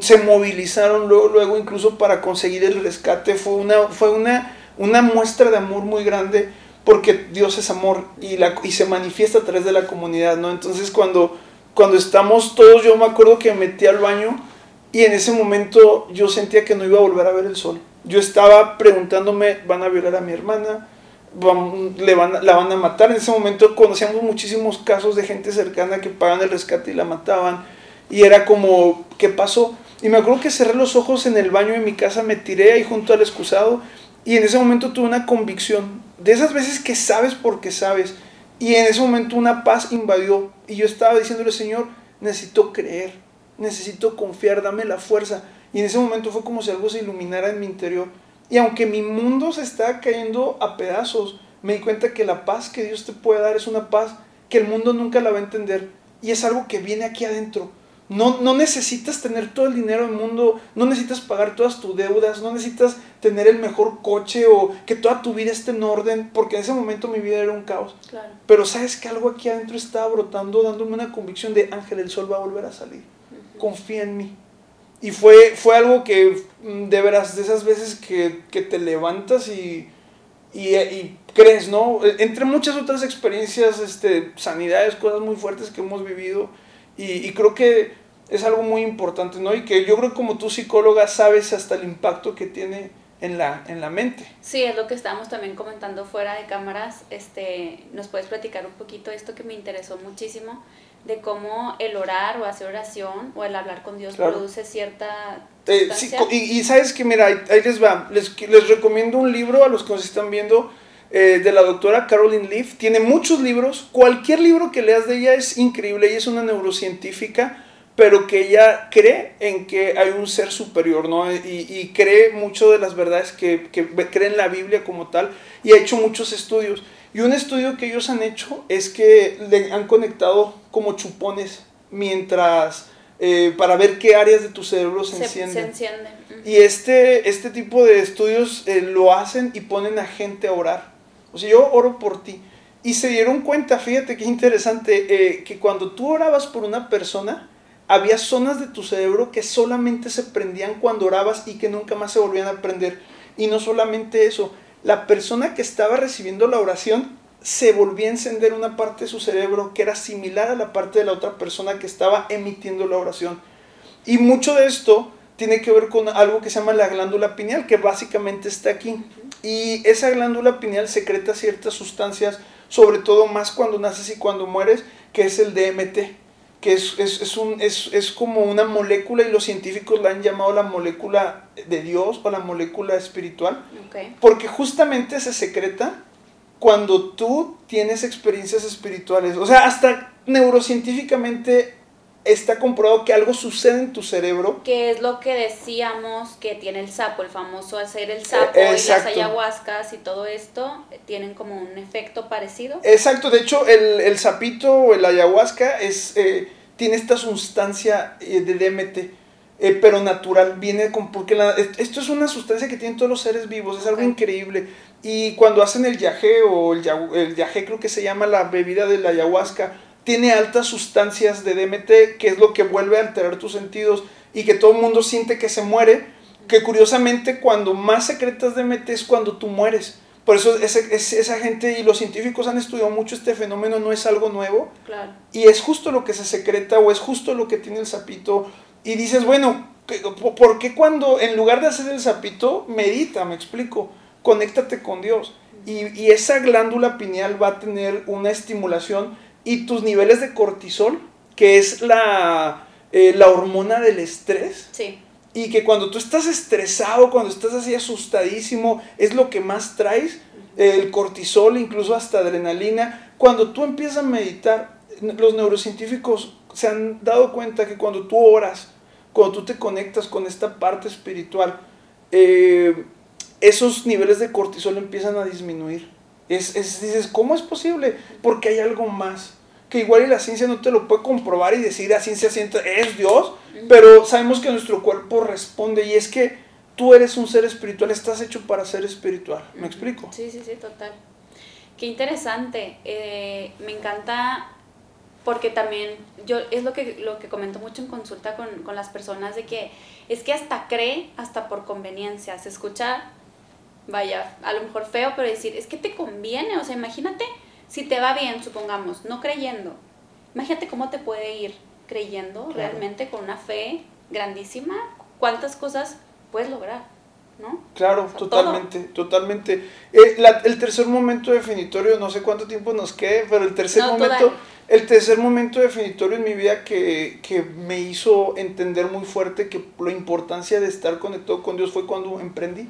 se movilizaron luego, luego incluso para conseguir el rescate, fue una, fue una, una muestra de amor muy grande porque Dios es amor y, se manifiesta a través de la comunidad, ¿no? Entonces cuando, cuando estamos todos, yo me acuerdo que me metí al baño y en ese momento yo sentía que no iba a volver a ver el sol. Yo estaba preguntándome, ¿van a violar a mi hermana? la van a matar. En ese momento conocíamos muchísimos casos de gente cercana que pagan el rescate y la mataban. Y era como, ¿qué pasó? Y me acuerdo que cerré los ojos en el baño de mi casa, me tiré ahí junto al excusado y en ese momento tuve una convicción, de esas veces que sabes porque sabes. Y en ese momento una paz invadió. Y yo estaba diciéndole, Señor, necesito creer, necesito confiar, dame la fuerza. Y en ese momento fue como si algo se iluminara en mi interior. Y aunque mi mundo se estaba cayendo a pedazos, me di cuenta que la paz que Dios te puede dar es una paz que el mundo nunca la va a entender. Y es algo que viene aquí adentro. No, no necesitas tener todo el dinero del mundo, no necesitas pagar todas tus deudas, no necesitas tener el mejor coche o que toda tu vida esté en orden, porque en ese momento mi vida era un caos. Pero sabes que algo aquí adentro estaba brotando, dándome una convicción de Ángel, el sol va a volver a salir. Confía en mí. Y fue, fue algo que, mm, de veras, de esas veces que, te levantas y, y, crees, ¿no? Entre muchas otras experiencias, este, sanidades, cosas muy fuertes que hemos vivido y, creo que es algo muy importante, ¿no? Y que yo creo que como tú psicóloga sabes hasta el impacto que tiene en la, en la mente. Sí, es lo que estábamos también comentando fuera de cámaras. Este, ¿Nos puedes platicar un poquito esto que me interesó muchísimo? De cómo el orar o hacer oración o el hablar con Dios produce cierta... Eh, sí, y, y, sabes que, mira, ahí, les va. Les, les recomiendo un libro a los que nos están viendo eh, de la doctora Caroline Leaf. Tiene muchos libros. Cualquier libro que leas de ella es increíble. Ella es una neurocientífica, pero que ella cree en que hay un ser superior, ¿no? Y, cree mucho de las verdades que, que cree en la Biblia como tal. Y ha hecho muchos estudios. Y un estudio que ellos han hecho es que le han conectado como chupones mientras eh, para ver qué áreas de tu cerebro se, Se, encienden. se enciende. Ujú. Y este, este tipo de estudios eh, lo hacen y ponen a gente a orar. O sea, yo oro por ti. Y se dieron cuenta, fíjate qué interesante, eh, que cuando tú orabas por una persona, había zonas de tu cerebro que solamente se prendían cuando orabas y que nunca más se volvían a prender. Y no solamente eso, la persona que estaba recibiendo la oración se volvía a encender una parte de su cerebro que era similar a la parte de la otra persona que estaba emitiendo la oración. Y mucho de esto tiene que ver con algo que se llama la glándula pineal, que básicamente está aquí. Y esa glándula pineal secreta ciertas sustancias, sobre todo más cuando naces y cuando mueres, que es el DMT, que es, es, es un, es, es como una molécula y los científicos la han llamado la molécula de Dios o la molécula espiritual, porque justamente se secreta cuando tú tienes experiencias espirituales. O sea, hasta neurocientíficamente está comprobado que algo sucede en tu cerebro. Que es lo que decíamos que tiene el sapo, el famoso hacer el sapo Eh, y las ayahuascas y todo esto eh, tienen como un efecto parecido. Exacto, de hecho el, el sapito o el ayahuasca es, eh, tiene esta sustancia eh, de DMT, eh, pero natural, viene con, porque la- es- esto es una sustancia que tienen todos los seres vivos, es algo Ok. increíble. Y cuando hacen el yagé o el, el yagé creo que se llama la bebida de la ayahuasca, tiene altas sustancias de DMT, que es lo que vuelve a alterar tus sentidos y que todo el mundo siente que se muere, que curiosamente cuando más secretas DMT es cuando tú mueres. Por eso ese- esa gente y los científicos han estudiado mucho este fenómeno, no es algo nuevo. Claro. Y es justo lo que se secreta o es justo lo que tiene el sapito. Y dices, bueno, ¿qué- po- ¿por qué cuando en lugar de hacer el sapito, medita, me explico? Conéctate con Dios. Y, y esa glándula pineal va a tener una estimulación y tus niveles de cortisol, que es la, eh, la hormona del estrés, Sí. y que cuando tú estás estresado, cuando estás así asustadísimo, es lo que más traes, el cortisol, incluso hasta adrenalina. Cuando tú empiezas a meditar, los neurocientíficos se han dado cuenta que cuando tú oras, cuando tú te conectas con esta parte espiritual, eh, esos niveles de cortisol empiezan a disminuir. Es, es- dices, ¿cómo es posible? Porque hay algo más. Que igual y la ciencia no te lo puede comprobar y decir a ciencia cierta, es Dios, pero sabemos que nuestro cuerpo responde y es que tú eres un ser espiritual, estás hecho para ser espiritual. ¿Me explico? Sí, sí, sí, total. Qué interesante. Eh, me encanta porque también yo es lo que lo que comento mucho en consulta con, con las personas de que es que hasta cree hasta por conveniencia. Se escucha, vaya, a lo mejor feo, pero decir, es que te conviene. O sea, imagínate si te va bien, supongamos, no creyendo. Imagínate cómo te puede ir creyendo Claro. realmente con una fe grandísima. ¿Cuántas cosas puedes lograr? ¿No? Claro, O sea, totalmente, totalmente. La- el tercer momento definitorio, no sé cuánto tiempo nos quede, pero el tercer No, momento, el tercer momento definitorio en mi vida que, que me hizo entender muy fuerte que la importancia de estar conectado con Dios fue cuando emprendí.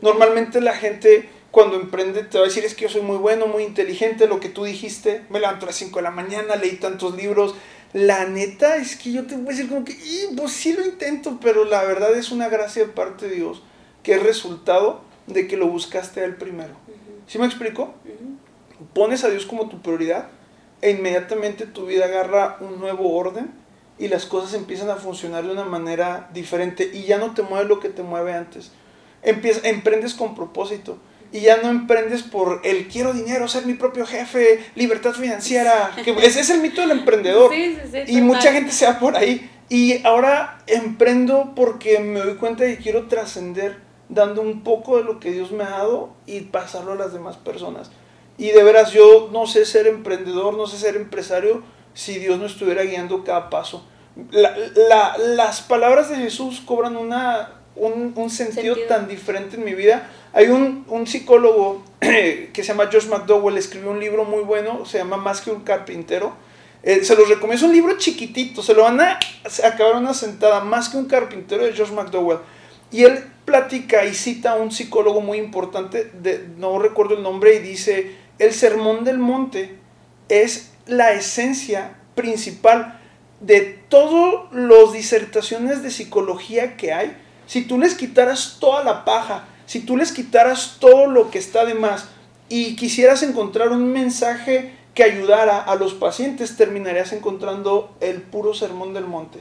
Normalmente la gente cuando emprende te va a decir es que yo soy muy bueno, muy inteligente, lo que tú dijiste, me levanto a las 5 de la mañana, leí tantos libros. La neta es que yo te voy a decir como que, "Y, pues sí lo intento, pero la verdad es una gracia de parte de Dios, que es resultado de que lo buscaste a Él primero. Ujú, ¿Sí me explico? ujú. Pones a Dios como tu prioridad e inmediatamente tu vida agarra un nuevo orden y las cosas empiezan a funcionar de una manera diferente y ya no te mueve lo que te mueve antes. Empieza, emprendes con propósito y ya no emprendes por el quiero dinero, ser mi propio jefe, libertad financiera, que ese es el mito del emprendedor. Sí, sí, sí, Y total. mucha gente se va por ahí. Y ahora emprendo porque me doy cuenta de que quiero trascender dando un poco de lo que Dios me ha dado y pasarlo a las demás personas. Y de veras, yo no sé ser emprendedor, no sé ser empresario si Dios no estuviera guiando cada paso. La- la- las palabras de Jesús cobran una, un, un sentido, Sentido. tan diferente en mi vida. Hay un, un psicólogo que se llama Josh McDowell, escribió un libro muy bueno, se llama Más que un carpintero. Eh, se los recomiendo, es un libro chiquitito, se lo van a acabar una sentada, Más que un carpintero de Josh McDowell. Y él platica y cita a un psicólogo muy importante, de, no recuerdo el nombre, y dice, el sermón del monte es la esencia principal de todas las disertaciones de psicología que hay. Si tú les quitaras toda la paja, si tú les quitaras todo lo que está de más y quisieras encontrar un mensaje que ayudara a los pacientes, terminarías encontrando el puro sermón del monte,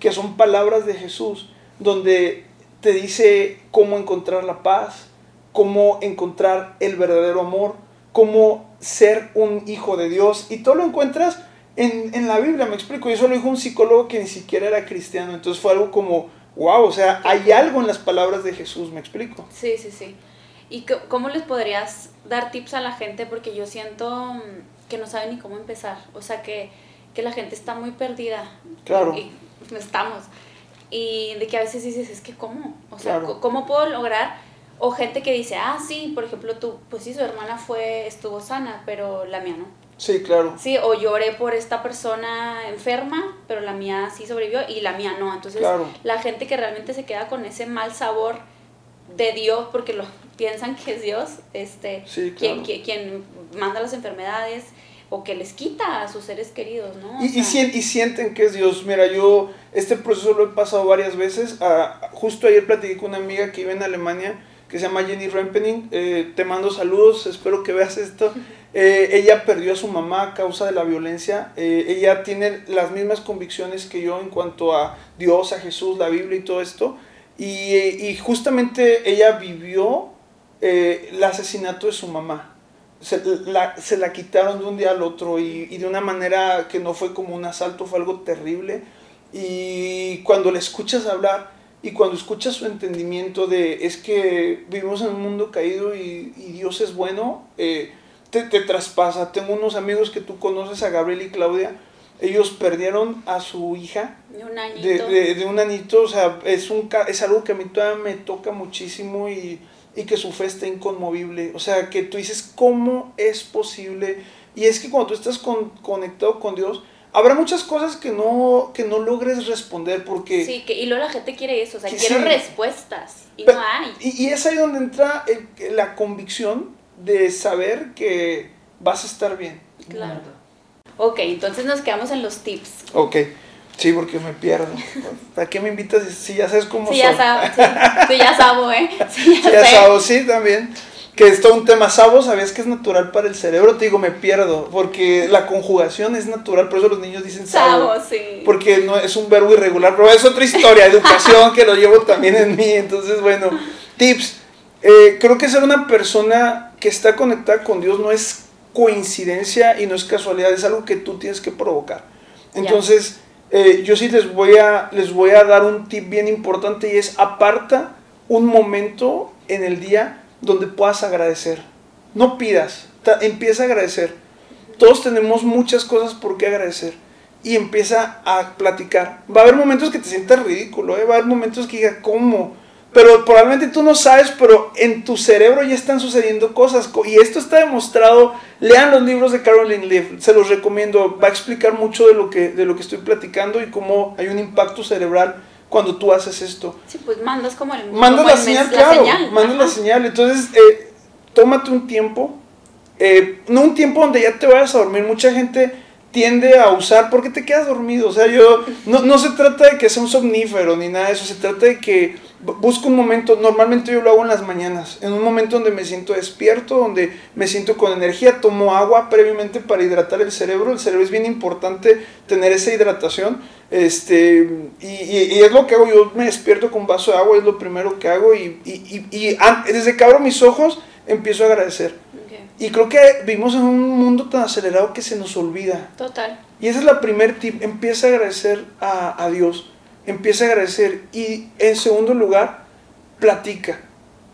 que son palabras de Jesús, donde te dice cómo encontrar la paz, cómo encontrar el verdadero amor, cómo ser un hijo de Dios, y todo lo encuentras en, en la Biblia, me explico, y eso lo dijo un psicólogo que ni siquiera era cristiano, entonces fue algo como, wow, o sea, hay algo en las palabras de Jesús, me explico. Sí, sí, sí. ¿Y cómo les podrías dar tips a la gente? Porque yo siento mm, que no saben ni cómo empezar. O sea, que, que la gente está muy perdida. Claro. Y, estamos. Y de que a veces dices, es que ¿cómo? O sea, ¿cómo puedo lograr? O gente que dice, ah, sí, por ejemplo, tú, pues sí, su hermana fue, estuvo sana, pero la mía no. Sí, claro. Sí, o lloré por esta persona enferma, pero la mía sí sobrevivió y la mía no. Entonces, la gente que realmente se queda con ese mal sabor de Dios, porque lo piensan que es Dios, este, quien, quien, manda las enfermedades o que les quita a sus seres queridos, ¿no? Y, y, sienten que es Dios. Mira, yo este proceso lo he pasado varias veces. Ah, justo ayer platiqué con una amiga que vive en Alemania, que se llama Jenny Rempening. Eh, te mando saludos, espero que veas esto. Eh, ella perdió a su mamá a causa de la violencia. Eh, ella tiene las mismas convicciones que yo en cuanto a Dios, a Jesús, la Biblia y todo esto. Y, justamente ella vivió eh, el asesinato de su mamá. Se la, se la, quitaron de un día al otro y, de una manera que no fue como un asalto, fue algo terrible. Y cuando le escuchas hablar y cuando escuchas su entendimiento de es que vivimos en un mundo caído y, Dios es bueno, te, te, traspasa. Tengo unos amigos que tú conoces, a Gabriel y Claudia, ellos perdieron a su hija de un añito, de, de, de un añito o sea, es, un, es algo que a mí todavía me toca muchísimo y y que su fe esté inconmovible. O sea, que tú dices, ¿cómo es posible? Y es que cuando tú estás conectado con Dios, habrá muchas cosas que no, que no logres responder porque... Sí, que, y luego la gente quiere eso, o sea, quiero respuestas y no hay. Y, y, es ahí donde entra la convicción de saber que vas a estar bien. Claro. Ok, entonces nos quedamos en los tips. Ok. Sí, porque me pierdo. ¿Para qué me invitas si ya sabes cómo sí, Ya sabo, sí, ya sabo, ¿eh? Sí, ya, sí, ya sabo, sí, también. Que es todo un tema. Sabo, ¿sabías que es natural para el cerebro? Te digo, me pierdo. Porque la conjugación es natural. Por eso los niños dicen sabo. Sabo, sí. Porque no, es un verbo irregular. Pero es otra historia. Educación que lo llevo también en mí. Entonces, bueno, tips. Eh, creo que ser una persona que está conectada con Dios no es coincidencia y no es casualidad. Es algo que tú tienes que provocar. Entonces... Eh, yo sí les voy, a, les voy a dar un tip bien importante y es aparta un momento en el día donde puedas agradecer. No pidas, empieza a agradecer. Todos tenemos muchas cosas por qué agradecer. Y empieza a platicar. Va a haber momentos que te sientas ridículo, ¿eh? va a haber momentos que digas, ¿cómo? Pero probablemente tú no sabes, pero en tu cerebro ya están sucediendo cosas. Y esto está demostrado. Lean los libros de Caroline Leaf, se los recomiendo. Va a explicar mucho de lo que, de lo que estoy platicando y cómo hay un impacto cerebral cuando tú haces esto. Sí, pues mandas como el Mandas la, señal, claro. Mandas la señal. Entonces, eh, tómate un tiempo. Eh, no un tiempo donde ya te vayas a dormir. Mucha gente tiende a usar porque te quedas dormido. O sea, yo no, no se trata de que sea un somnífero ni nada de eso. Se trata de que busco un momento, normalmente yo lo hago en las mañanas, en un momento donde me siento despierto, donde me siento con energía, tomo agua previamente para hidratar el cerebro, el cerebro es bien importante tener esa hidratación, este, y, y, es lo que hago, yo me despierto con un vaso de agua, es lo primero que hago, y, y desde que abro mis ojos empiezo a agradecer. Y creo que vivimos en un mundo tan acelerado que se nos olvida. Total. Y esa es la primer tip, empieza a agradecer a, a Dios empieza a agradecer y en segundo lugar, platica.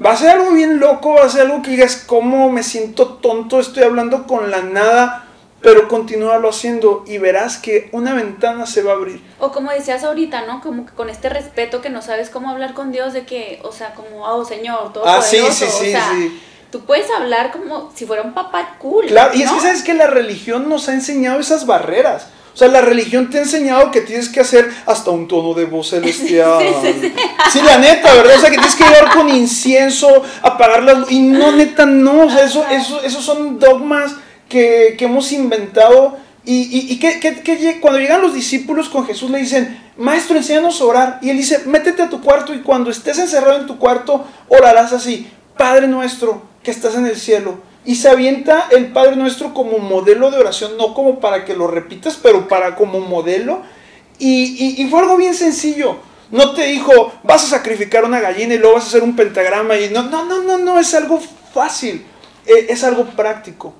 Va a ser algo bien loco, va a ser algo que digas, ¿cómo me siento tonto? Estoy hablando con la nada, pero continúalo haciendo y verás que una ventana se va a abrir. O como decías ahorita, ¿no? Como que con este respeto que no sabes cómo hablar con Dios, de que, o sea, como, oh Señor, todo ah, sí, sí, sí, sí. Tú puedes hablar como si fuera un papá cool. Claro, y es que sabes que la religión nos ha enseñado esas barreras. O sea, la religión te ha enseñado que tienes que hacer hasta un tono de voz celestial. sí, la neta, ¿verdad? O sea, que tienes que llevar con incienso, apagar las Y no, neta, no. O sea, eso, eso, esos son dogmas que, que hemos inventado. Y, y, y que, que, que, cuando llegan los discípulos con Jesús le dicen, maestro, enséñanos a orar. Y él dice, métete a tu cuarto y cuando estés encerrado en tu cuarto, orarás así. Padre nuestro que estás en el cielo y se avienta el Padre Nuestro como modelo de oración, no como para que lo repitas, pero para como modelo. Y, y, fue algo bien sencillo. No te dijo, vas a sacrificar una gallina y luego vas a hacer un pentagrama. Y no, no, no, no, no, es algo fácil, e, es, algo práctico.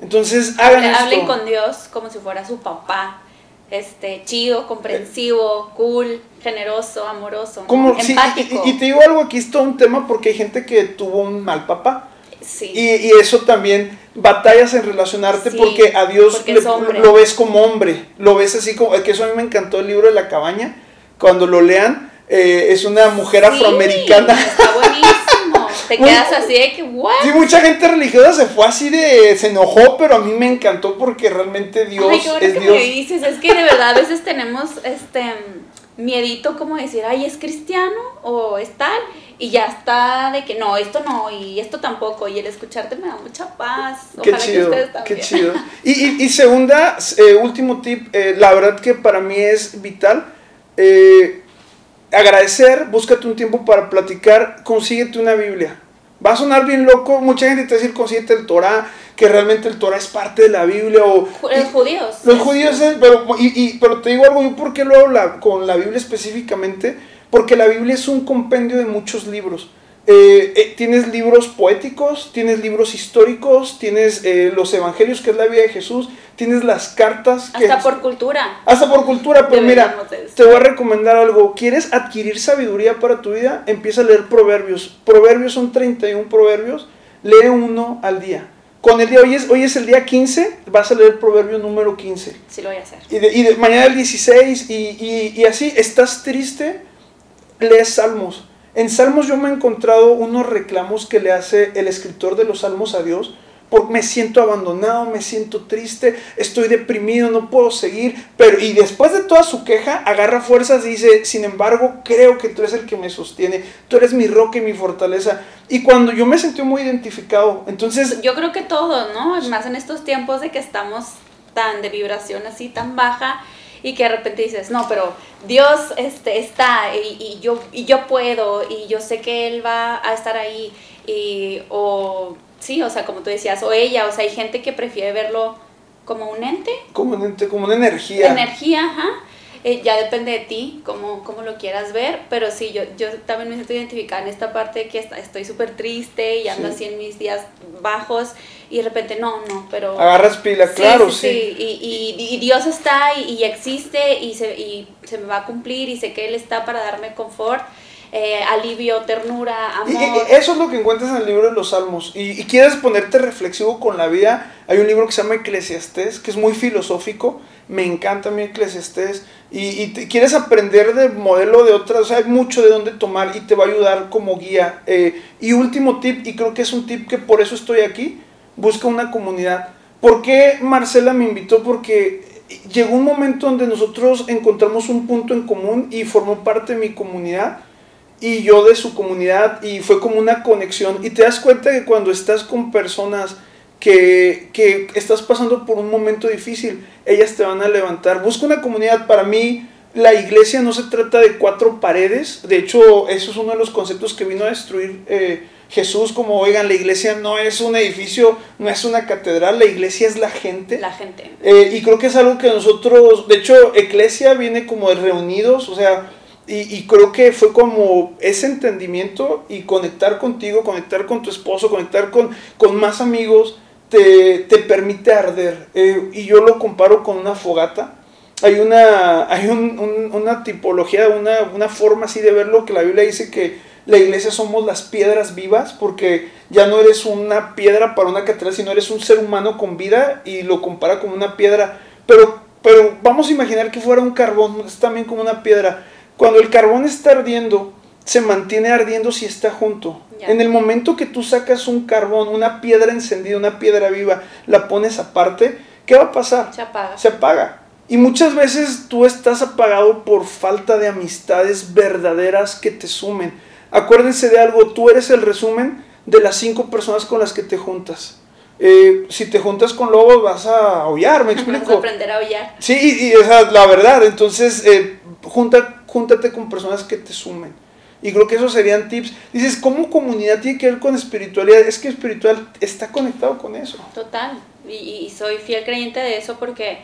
Entonces, hagan Hablen con Dios como si fuera su papá este, chido, comprensivo, cool, generoso, amoroso, empático. y, te digo algo, aquí es todo un tema porque hay gente que tuvo un mal papá. Sí. Y, eso también batallas en relacionarte porque a Dios lo ves como hombre, lo ves así como, que eso a mí me encantó el libro de la cabaña, cuando lo lean, eh, es una mujer afroamericana. Está buenísimo. Te quedas así de que, ¿what? Sí, mucha gente religiosa se fue así de. Se enojó, pero a mí me encantó porque realmente Dios. Ay, qué es que Me dices, es que de verdad a veces tenemos este miedito como decir, ay, es cristiano o es tal, y ya está de que no, esto no, y esto tampoco, y el escucharte me da mucha paz. Qué chido, qué chido. Y, y, segunda, eh, último tip, eh, la verdad que para mí es vital. Eh, agradecer, búscate un tiempo para platicar, consíguete una Biblia. Va a sonar bien loco, mucha gente te va a decir consíguete el Torah, que realmente el Torah es parte de la Biblia. O, los judíos. Los judíos, pero, y, pero te digo algo, ¿yo por qué lo hablo con la Biblia específicamente? Porque la Biblia es un compendio de muchos libros. Eh, eh, tienes libros poéticos, tienes libros históricos, tienes eh, los evangelios, que es la vida de Jesús, tienes las cartas. Hasta por cultura. Hasta por cultura, pero mira, te voy a recomendar algo. ¿Quieres adquirir sabiduría para tu vida? Empieza a leer proverbios. Proverbios son 31 proverbios, lee uno al día. Con el día, hoy es, hoy es el día 15, vas a leer proverbio número 15. Sí, lo voy a hacer. Y, de, mañana el 16, y, y, y así, estás triste, lees salmos en Salmos yo me he encontrado unos reclamos que le hace el escritor de los Salmos a Dios. Porque me siento abandonado, me siento triste, estoy deprimido, no puedo seguir. Pero, y después de toda su queja, agarra fuerzas y dice: Sin embargo, creo que tú eres el que me sostiene, tú eres mi roca y mi fortaleza. Y cuando yo me sentí muy identificado, entonces. Yo creo que todo, ¿no? Más en estos tiempos de que estamos tan de vibración así, tan baja y que de repente dices, no, pero Dios este, está y, yo, y yo puedo y yo sé que Él va a estar ahí y, o sí, o sea, como tú decías, o ella, o sea, hay gente que prefiere verlo como un ente. Como un ente, como una energía. Energía, ajá. Eh, ya depende de ti, cómo, cómo, lo quieras ver, pero sí, yo, yo también me siento identificada en esta parte de que estoy súper triste y ando así en mis días bajos y de repente no, no, pero... Agarras pila, claro, sí. sí. Y, y, Dios está y, existe y se, y se me va a cumplir y sé que Él está para darme confort. Eh, alivio, ternura, amor. Y, eso es lo que encuentras en el libro de los Salmos. Y, quieres ponerte reflexivo con la vida, hay un libro que se llama Eclesiastés, que es muy filosófico. Me encanta mi Eclesiastés. Y, quieres aprender del modelo de otras, o sea, hay mucho de dónde tomar y te va a ayudar como guía. Eh, y último tip, y creo que es un tip que por eso estoy aquí, busca una comunidad. ¿Por qué Marcela me invitó? Porque llegó un momento donde nosotros encontramos un punto en común y formó parte de mi comunidad y yo de su comunidad y fue como una conexión y te das cuenta que cuando estás con personas que, que estás pasando por un momento difícil, ellas te van a levantar. Busca una comunidad, para mí la iglesia no se trata de cuatro paredes, de hecho eso es uno de los conceptos que vino a destruir eh, Jesús, como oigan, la iglesia no es un edificio, no es una catedral, la iglesia es la gente. La gente. Eh, y creo que es algo que nosotros, de hecho, iglesia viene como de reunidos, o sea, y, creo que fue como ese entendimiento y conectar contigo, conectar con tu esposo, conectar con, con más amigos, te, te permite arder. Eh, y yo lo comparo con una fogata. Hay una, hay un, una tipología, una, una forma así de verlo que la Biblia dice que la iglesia somos las piedras vivas porque ya no eres una piedra para una catedral, sino eres un ser humano con vida y lo compara con una piedra. Pero, pero vamos a imaginar que fuera un carbón, es también como una piedra cuando el carbón está ardiendo, se mantiene ardiendo si está junto. En el momento que tú sacas un carbón, una piedra encendida, una piedra viva, la pones aparte, ¿qué va a pasar? Se apaga. Se apaga. Y muchas veces tú estás apagado por falta de amistades verdaderas que te sumen. Acuérdense de algo, tú eres el resumen de las cinco personas con las que te juntas. Eh, si te juntas con lobos vas a aullar, me explico. Vas a aprender a aullar. Sí, y, la verdad, entonces eh, junta, júntate con personas que te sumen. Y creo que esos serían tips. Dices, ¿cómo comunidad tiene que ver con espiritualidad? Es que espiritual está conectado con eso. Total. Y, soy fiel creyente de eso porque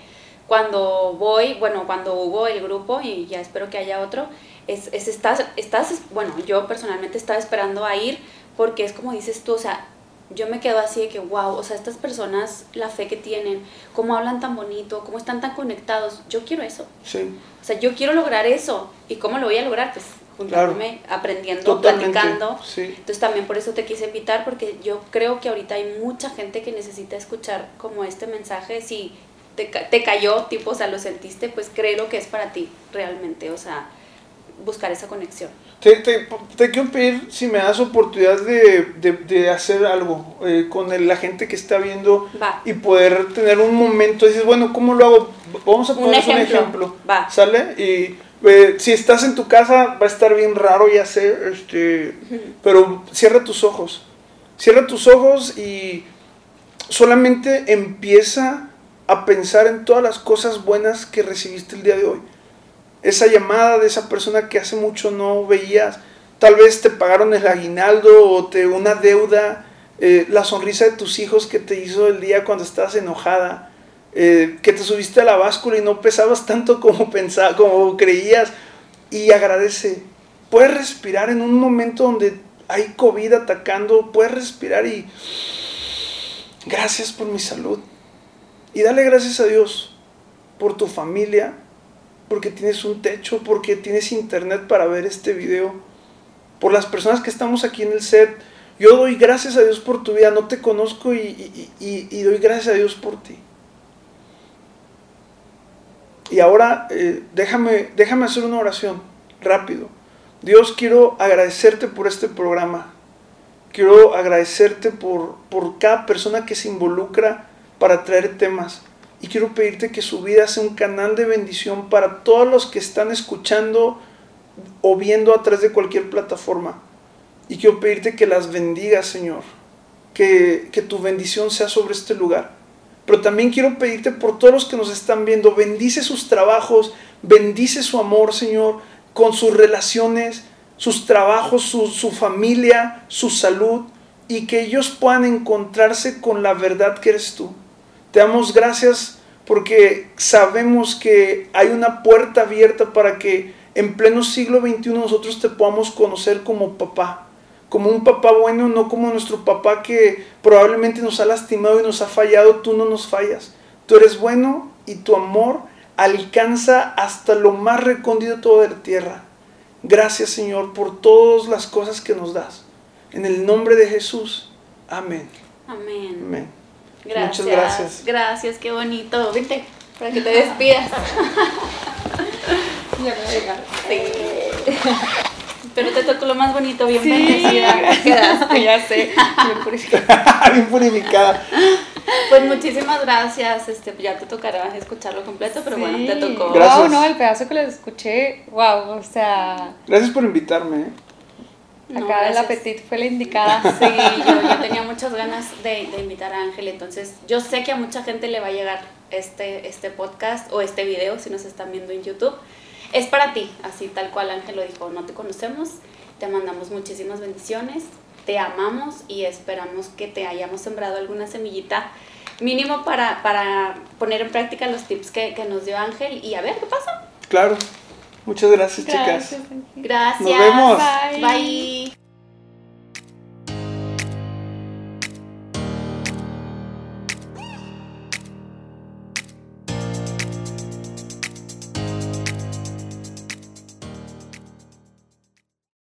cuando voy, bueno, cuando hubo el grupo, y ya espero que haya otro, es, es estás, estás, bueno, yo personalmente estaba esperando a ir porque es como dices tú, o sea, yo me quedo así de que, wow, o sea, estas personas, la fe que tienen, cómo hablan tan bonito, cómo están tan conectados, yo quiero eso. Sí. O sea, yo quiero lograr eso. ¿Y cómo lo voy a lograr? Pues juntándome, aprendiendo, platicando. Entonces también por eso te quise invitar, porque yo creo que ahorita hay mucha gente que necesita escuchar como este mensaje. Si te, te cayó, tipo, o sea, lo sentiste, pues creo que es para ti realmente, o sea, buscar esa conexión. Te, te, te, quiero pedir si me das oportunidad de, de, de hacer algo eh, con la gente que está viendo y poder tener un momento. Dices, bueno, ¿cómo lo hago? Vamos a poner un ejemplo. Un ejemplo Va. ¿Sale? Y eh, si estás en tu casa, va a estar bien raro ya sé, este, pero cierra tus ojos. Cierra tus ojos y solamente empieza a pensar en todas las cosas buenas que recibiste el día de hoy esa llamada de esa persona que hace mucho no veías, tal vez te pagaron el aguinaldo o te una deuda, eh, la sonrisa de tus hijos que te hizo el día cuando estabas enojada, eh, que te subiste a la báscula y no pesabas tanto como pensaba, como creías y agradece. Puedes respirar en un momento donde hay COVID atacando, puedes respirar y gracias por mi salud. Y dale gracias a Dios por tu familia, porque tienes un techo, porque tienes internet para ver este video, por las personas que estamos aquí en el set. Yo doy gracias a Dios por tu vida, no te conozco y, doy gracias a Dios por ti. Y ahora eh, déjame, déjame hacer una oración rápido. Dios, quiero agradecerte por este programa. Quiero agradecerte por, por cada persona que se involucra para traer temas. Y quiero pedirte que su vida sea un canal de bendición para todos los que están escuchando o viendo a través de cualquier plataforma. Y quiero pedirte que las bendigas, Señor. Que, que tu bendición sea sobre este lugar. Pero también quiero pedirte por todos los que nos están viendo, bendice sus trabajos, bendice su amor, Señor, con sus relaciones, sus trabajos, su, su, familia, su salud, y que ellos puedan encontrarse con la verdad que eres tú. Te damos gracias porque sabemos que hay una puerta abierta para que en pleno siglo XXI nosotros te podamos conocer como papá, como un papá bueno, no como nuestro papá que probablemente nos ha lastimado y nos ha fallado, tú no nos fallas. Tú eres bueno y tu amor alcanza hasta lo más recóndito de la tierra. Gracias Señor por todas las cosas que nos das. En el nombre de Jesús. Amén. Amén. Amén. Gracias. Muchas gracias. Gracias, qué bonito. Vente, para que te despidas. ya me. Sí. Pero te tocó lo más bonito, bien sí, bendecida. ya sé. Bien purificada. bien purificada. Pues muchísimas gracias. Este, ya te tocará escucharlo completo, pero bueno, te tocó. Gracias. Wow, no, el pedazo que les escuché, wow, o sea. Gracias por invitarme. ¿eh? Acá el apetito fue la indicada. Sí, yo, tenía muchas ganas de, invitar a Ángel, entonces yo sé que a mucha gente le va a llegar este, este podcast o este video si nos están viendo en YouTube. Es para ti, así tal cual Ángel lo dijo, no te conocemos, te mandamos muchísimas bendiciones, te amamos y esperamos que te hayamos sembrado alguna semillita mínimo para, para poner en práctica los tips que, que nos dio Ángel y a ver qué pasa. Claro. Muchas gracias, gracias chicas. Gracias. Nos vemos. Bye. Bye.